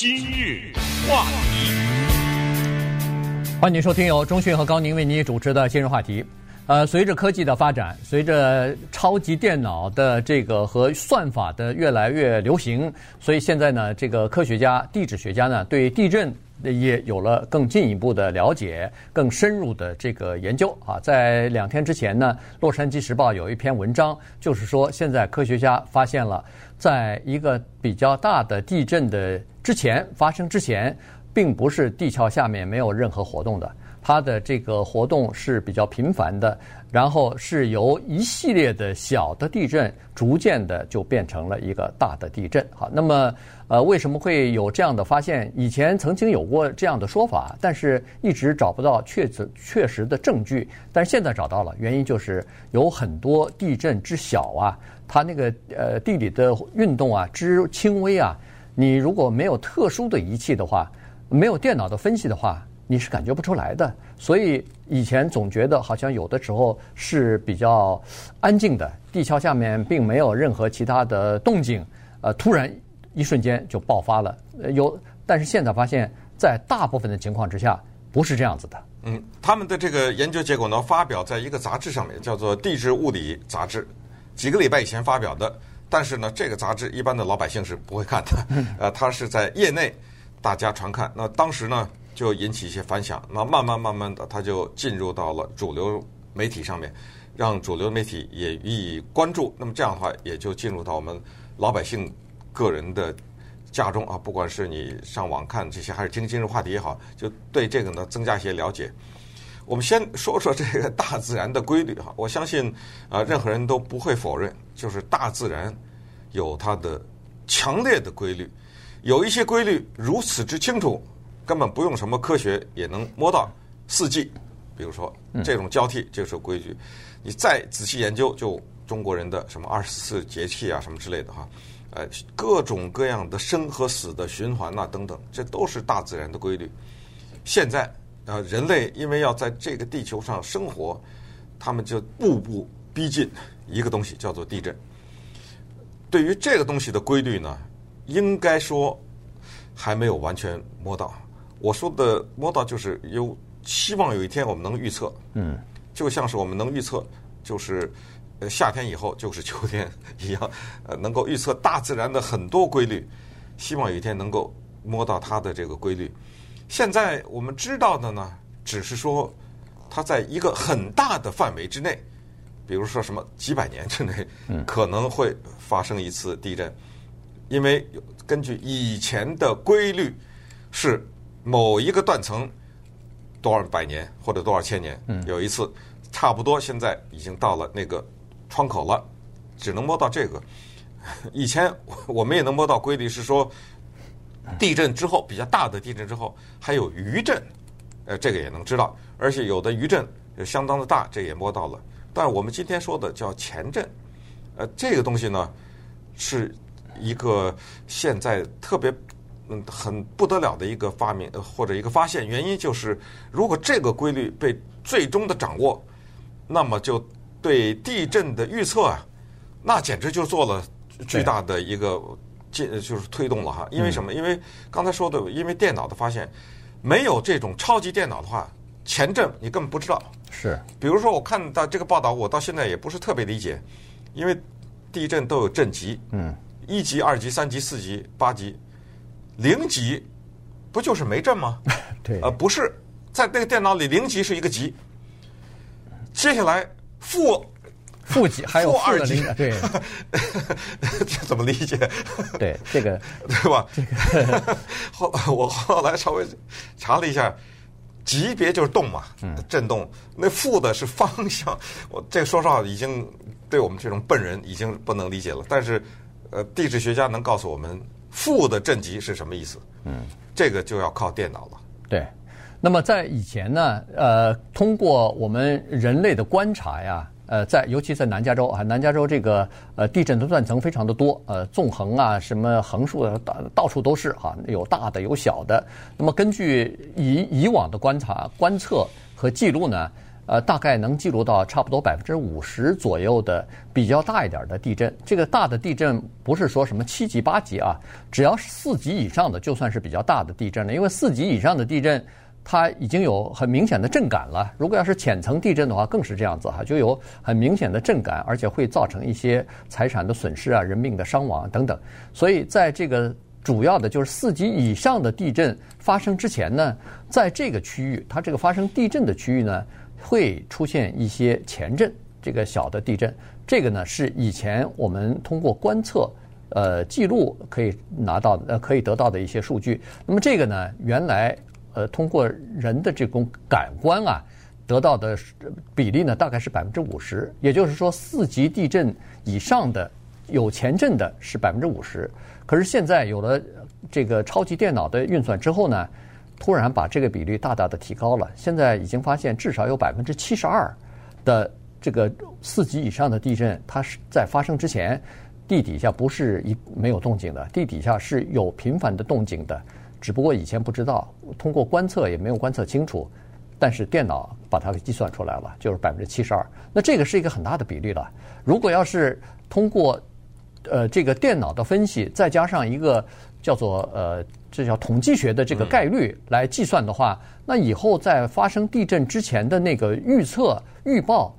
今日话题，欢迎收听由中讯和高宁为您主持的今日话题。呃，随着科技的发展，随着超级电脑的这个和算法的越来越流行，所以现在呢，这个科学家、地质学家呢，对地震。也有了更进一步的了解，更深入的这个研究啊。在两天之前呢，《洛杉矶时报》有一篇文章，就是说现在科学家发现了，在一个比较大的地震的之前发生之前，并不是地壳下面没有任何活动的，它的这个活动是比较频繁的。然后是由一系列的小的地震，逐渐的就变成了一个大的地震。好，那么呃，为什么会有这样的发现？以前曾经有过这样的说法，但是一直找不到确实确实的证据。但是现在找到了，原因就是有很多地震之小啊，它那个呃地理的运动啊之轻微啊，你如果没有特殊的仪器的话，没有电脑的分析的话。你是感觉不出来的，所以以前总觉得好像有的时候是比较安静的，地壳下面并没有任何其他的动静，呃，突然一瞬间就爆发了。有，但是现在发现，在大部分的情况之下不是这样子的。嗯，他们的这个研究结果呢，发表在一个杂志上面，叫做《地质物理杂志》，几个礼拜以前发表的。但是呢，这个杂志一般的老百姓是不会看的，呃，它是在业内大家传看。那当时呢，就引起一些反响，那慢慢慢慢的，它就进入到了主流媒体上面，让主流媒体也予以关注。那么这样的话，也就进入到我们老百姓个人的家中啊，不管是你上网看这些，还是听今日话题也好，就对这个呢增加一些了解。我们先说说这个大自然的规律哈，我相信啊，任何人都不会否认，就是大自然有它的强烈的规律，有一些规律如此之清楚。根本不用什么科学也能摸到四季，比如说这种交替就是规矩。你再仔细研究，就中国人的什么二十四节气啊，什么之类的哈，呃，各种各样的生和死的循环呐，等等，这都是大自然的规律。现在呃，人类因为要在这个地球上生活，他们就步步逼近一个东西，叫做地震。对于这个东西的规律呢，应该说还没有完全摸到。我说的摸到就是有希望有一天我们能预测，嗯，就像是我们能预测，就是呃夏天以后就是秋天一样，呃，能够预测大自然的很多规律，希望有一天能够摸到它的这个规律。现在我们知道的呢，只是说它在一个很大的范围之内，比如说什么几百年之内，可能会发生一次地震，因为根据以前的规律是。某一个断层多少百年或者多少千年，有一次差不多现在已经到了那个窗口了，只能摸到这个。以前我们也能摸到规律，是说地震之后比较大的地震之后还有余震，呃，这个也能知道，而且有的余震相当的大，这也摸到了。但是我们今天说的叫前震，呃，这个东西呢是一个现在特别。嗯，很不得了的一个发明或者一个发现，原因就是如果这个规律被最终的掌握，那么就对地震的预测啊，那简直就做了巨大的一个进，就是推动了哈。因为什么？因为刚才说的，因为电脑的发现，没有这种超级电脑的话，前阵你根本不知道。是，比如说我看到这个报道，我到现在也不是特别理解，因为地震都有震级，嗯，一级、二级、三级、四级、八级。零级不就是没震吗？对，呃，不是，在那个电脑里，零级是一个级。接下来负负级还有负二级，对，这 怎么理解？对，这个 对吧？这个后我后来稍微查了一下，级别就是动嘛，震动。那负的是方向。我这个说实话，已经对我们这种笨人已经不能理解了。但是，呃，地质学家能告诉我们。负的震级是什么意思？嗯，这个就要靠电脑了。对，那么在以前呢，呃，通过我们人类的观察呀，呃，在尤其在南加州啊，南加州这个呃地震的断层非常的多，呃，纵横啊，什么横竖的，到到处都是哈，有大的有小的。那么根据以以往的观察、观测和记录呢，呃，大概能记录到差不多百分之五十左右的比较大一点的地震。这个大的地震不是说什么七级八级啊，只要是四级以上的就算是比较大的地震了。因为四级以上的地震，它已经有很明显的震感了。如果要是浅层地震的话，更是这样子哈，就有很明显的震感，而且会造成一些财产的损失啊、人命的伤亡等等。所以在这个主要的就是四级以上的地震发生之前呢，在这个区域，它这个发生地震的区域呢。会出现一些前震，这个小的地震，这个呢是以前我们通过观测，呃，记录可以拿到呃可以得到的一些数据。那么这个呢，原来呃通过人的这种感官啊得到的比例呢，大概是百分之五十。也就是说，四级地震以上的有前震的是百分之五十。可是现在有了这个超级电脑的运算之后呢，突然把这个比率大大的提高了，现在已经发现至少有百分之七十二的这个四级以上的地震，它是在发生之前地底下不是一没有动静的，地底下是有频繁的动静的，只不过以前不知道，通过观测也没有观测清楚，但是电脑把它给计算出来了，就是百分之七十二。那这个是一个很大的比例了。如果要是通过呃这个电脑的分析，再加上一个叫做呃。这叫统计学的这个概率来计算的话，那以后在发生地震之前的那个预测、预报、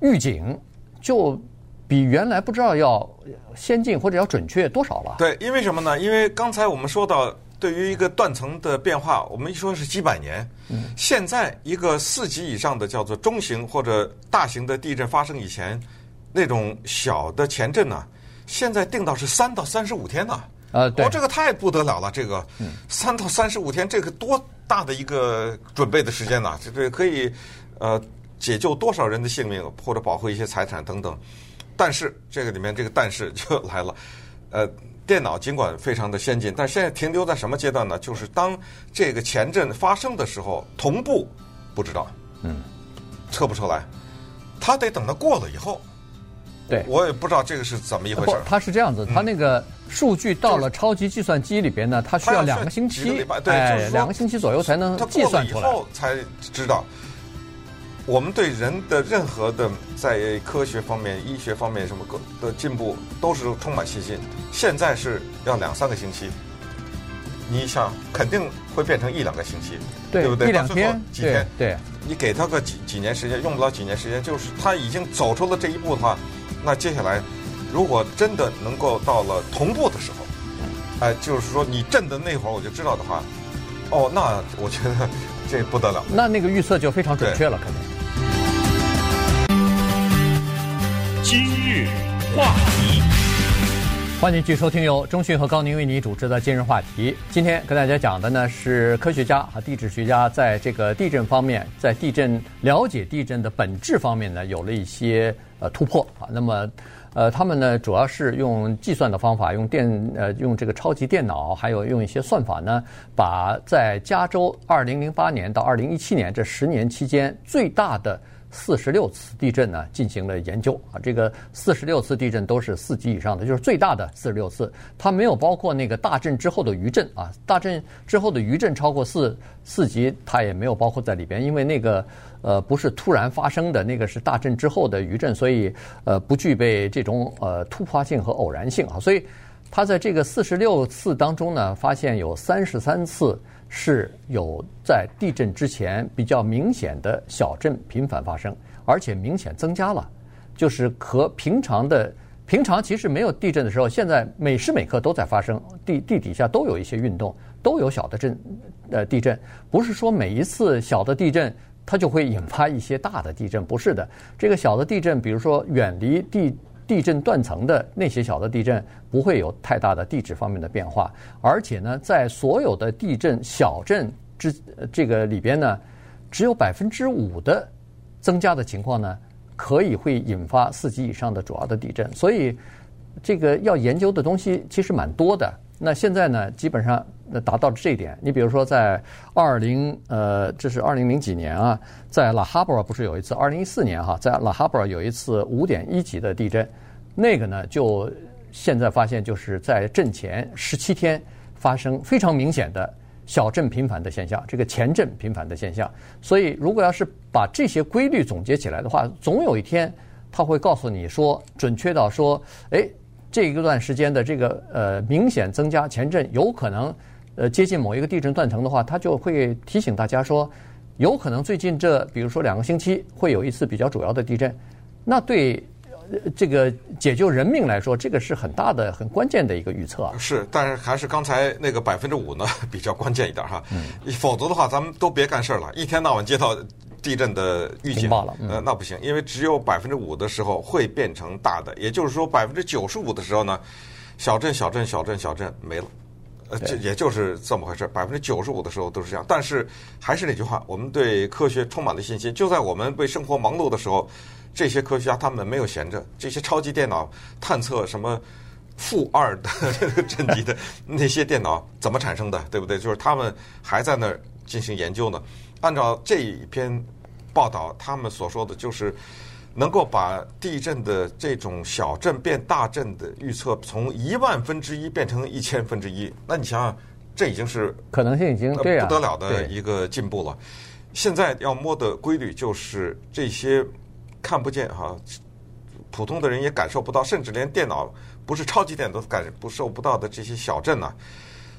预警，就比原来不知道要先进或者要准确多少了。对，因为什么呢？因为刚才我们说到，对于一个断层的变化，我们一说是几百年，嗯，现在一个四级以上的叫做中型或者大型的地震发生以前，那种小的前震呢，现在定到是三到三十五天呢。呃，对，哦，这个太不得了了，这个三到三十五天，这个多大的一个准备的时间呢？这个可以呃解救多少人的性命，或者保护一些财产等等。但是这个里面这个但是 就来了，呃，电脑尽管非常的先进，但现在停留在什么阶段呢？就是当这个前震发生的时候，同步不知道，嗯，测不出来，他得等到过了以后。对，我也不知道这个是怎么一回事。它是这样子，它那个数据到了超级计算机里边呢，它需要两个星期，对，两个星期左右才能计算出来。以后才知道，我们对人的任何的在科学方面、医学方面什么的进步都是充满信心。现在是要两三个星期，你想肯定会变成一两个星期，对不对？一两天、几天，对，你给他个几几年时间，用不了几年时间，就是他已经走出了这一步的话。那接下来，如果真的能够到了同步的时候，哎，就是说你震的那会儿我就知道的话，哦，那我觉得 这不得了。那那个预测就非常准确了，肯定。今日话题，欢迎继续收听由中讯和高宁为你主持的今日话题。今天跟大家讲的呢是科学家和地质学家在这个地震方面，在地震了解地震的本质方面呢有了一些。呃，突破啊，那么，呃，他们呢，主要是用计算的方法，用电，呃，用这个超级电脑，还有用一些算法呢，把在加州二零零八年到二零一七年这十年期间最大的。四十六次地震呢，进行了研究。啊，这个四十六次地震都是四级以上的，就是最大的四十六次，它没有包括那个大震之后的余震。啊，大震之后的余震超过四四级，它也没有包括在里边，因为那个呃不是突然发生的，那个是大震之后的余震，所以呃不具备这种呃突发性和偶然性。啊，所以它在这个四十六次当中呢，发现有三十三次。是有在地震之前比较明显的小震频繁发生，而且明显增加了，就是和平常的平常其实没有地震的时候，现在每时每刻都在发生，地地底下都有一些运动，都有小的震，呃地震，不是说每一次小的地震它就会引发一些大的地震，不是的，这个小的地震，比如说远离地。地震断层的那些小的地震不会有太大的地质方面的变化，而且呢，在所有的地震小震之这个里边呢，只有百分之五的增加的情况呢，可以会引发四级以上的主要的地震。所以，这个要研究的东西其实蛮多的。那现在呢，基本上那达到了这一点。你比如说，在二零呃，这是二零零几年啊，在拉哈布尔不是有一次？二零一四年哈，在拉哈布尔有一次五点一级的地震，那个呢，就现在发现就是在震前十七天发生非常明显的小震频繁的现象，这个前震频繁的现象。所以，如果要是把这些规律总结起来的话，总有一天他会告诉你说，准确到说，哎，这一段时间的这个呃明显增加前震，有可能呃接近某一个地震断层的话，它就会提醒大家说，有可能最近这比如说两个星期会有一次比较主要的地震，那对。这个解救人命来说，这个是很大的、很关键的一个预测啊。是，但是还是刚才那个百分之五呢，比较关键一点哈。嗯。否则的话，咱们都别干事儿了，一天到晚接到地震的预警，了呃，那不行，因为只有百分之五的时候会变成大的，也就是说百分之九十五的时候呢，小震、小震、小震、小震没了。呃，这也就是这么回事，百分之九十五的时候都是这样。但是还是那句话，我们对科学充满了信心。就在我们为生活忙碌的时候。这些科学家他们没有闲着，这些超级电脑探测什么负二的这个震级的那些电脑怎么产生的，对不对？就是他们还在那儿进行研究呢。按照这一篇报道，他们所说的就是能够把地震的这种小震变大震的预测从一万分之一变成一千分之一。那你想想，这已经是可能性已经对不得了的一个进步了。现在要摸的规律就是这些。看不见哈，普通的人也感受不到，甚至连电脑不是超级电脑都感不受不到的这些小震呢，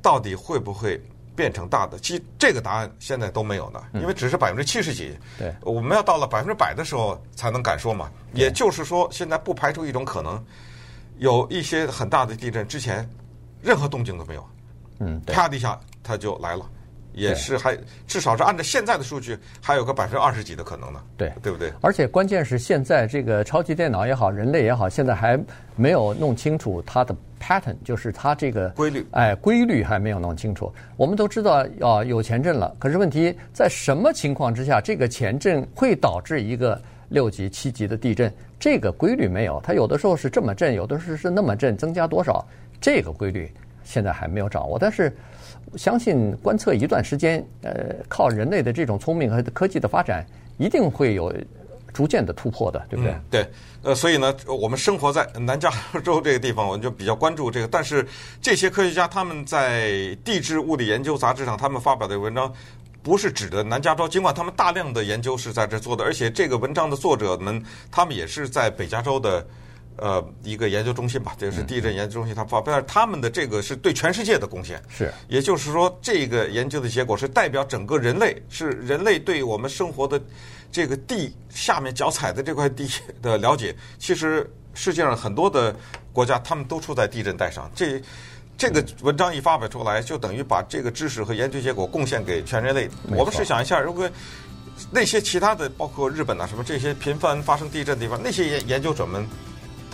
到底会不会变成大的？其实这个答案现在都没有呢，因为只是百分之七十几。对，我们要到了百分之百的时候才能敢说嘛。也就是说，现在不排除一种可能，有一些很大的地震之前，任何动静都没有，嗯，啪的一下它就来了。也是还至少是按照现在的数据，还有个百分之二十几的可能呢。对，对不对？而且关键是现在这个超级电脑也好，人类也好，现在还没有弄清楚它的 pattern，就是它这个规律。哎，规律还没有弄清楚。我们都知道啊，有前震了，可是问题在什么情况之下，这个前震会导致一个六级、七级的地震？这个规律没有。它有的时候是这么震，有的时候是那么震，增加多少？这个规律现在还没有掌握。但是。相信观测一段时间，呃，靠人类的这种聪明和科技的发展，一定会有逐渐的突破的，对不对？对，呃，所以呢，我们生活在南加州这个地方，我们就比较关注这个。但是这些科学家他们在《地质物理研究》杂志上，他们发表的文章，不是指的南加州，尽管他们大量的研究是在这做的，而且这个文章的作者们，他们也是在北加州的。呃，一个研究中心吧，这个是地震研究中心，他发表他们的这个是对全世界的贡献。是，也就是说，这个研究的结果是代表整个人类，是人类对我们生活的这个地下面脚踩的这块地的了解。其实世界上很多的国家，他们都处在地震带上。这这个文章一发表出来，就等于把这个知识和研究结果贡献给全人类。我们试想一下，如果那些其他的，包括日本啊什么这些频繁发生地震的地方，那些研研究者们。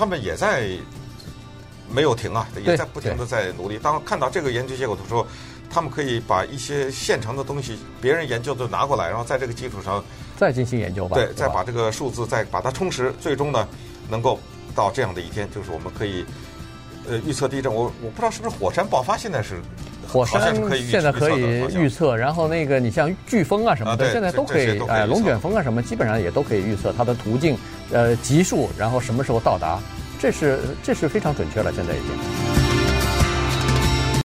他们也在没有停啊，也在不停的在努力。当看到这个研究结果的时候，他们可以把一些现成的东西，别人研究的拿过来，然后在这个基础上再进行研究吧。对，再把这个数字再把它充实，最终呢，能够到这样的一天，就是我们可以呃预测地震。我我不知道是不是火山爆发现在是火山现在可以预测，然后那个你像飓风啊什么的，现在都可以哎，龙卷风啊什么，基本上也都可以预测它的途径。呃，级数，然后什么时候到达，这是这是非常准确了，现在已经。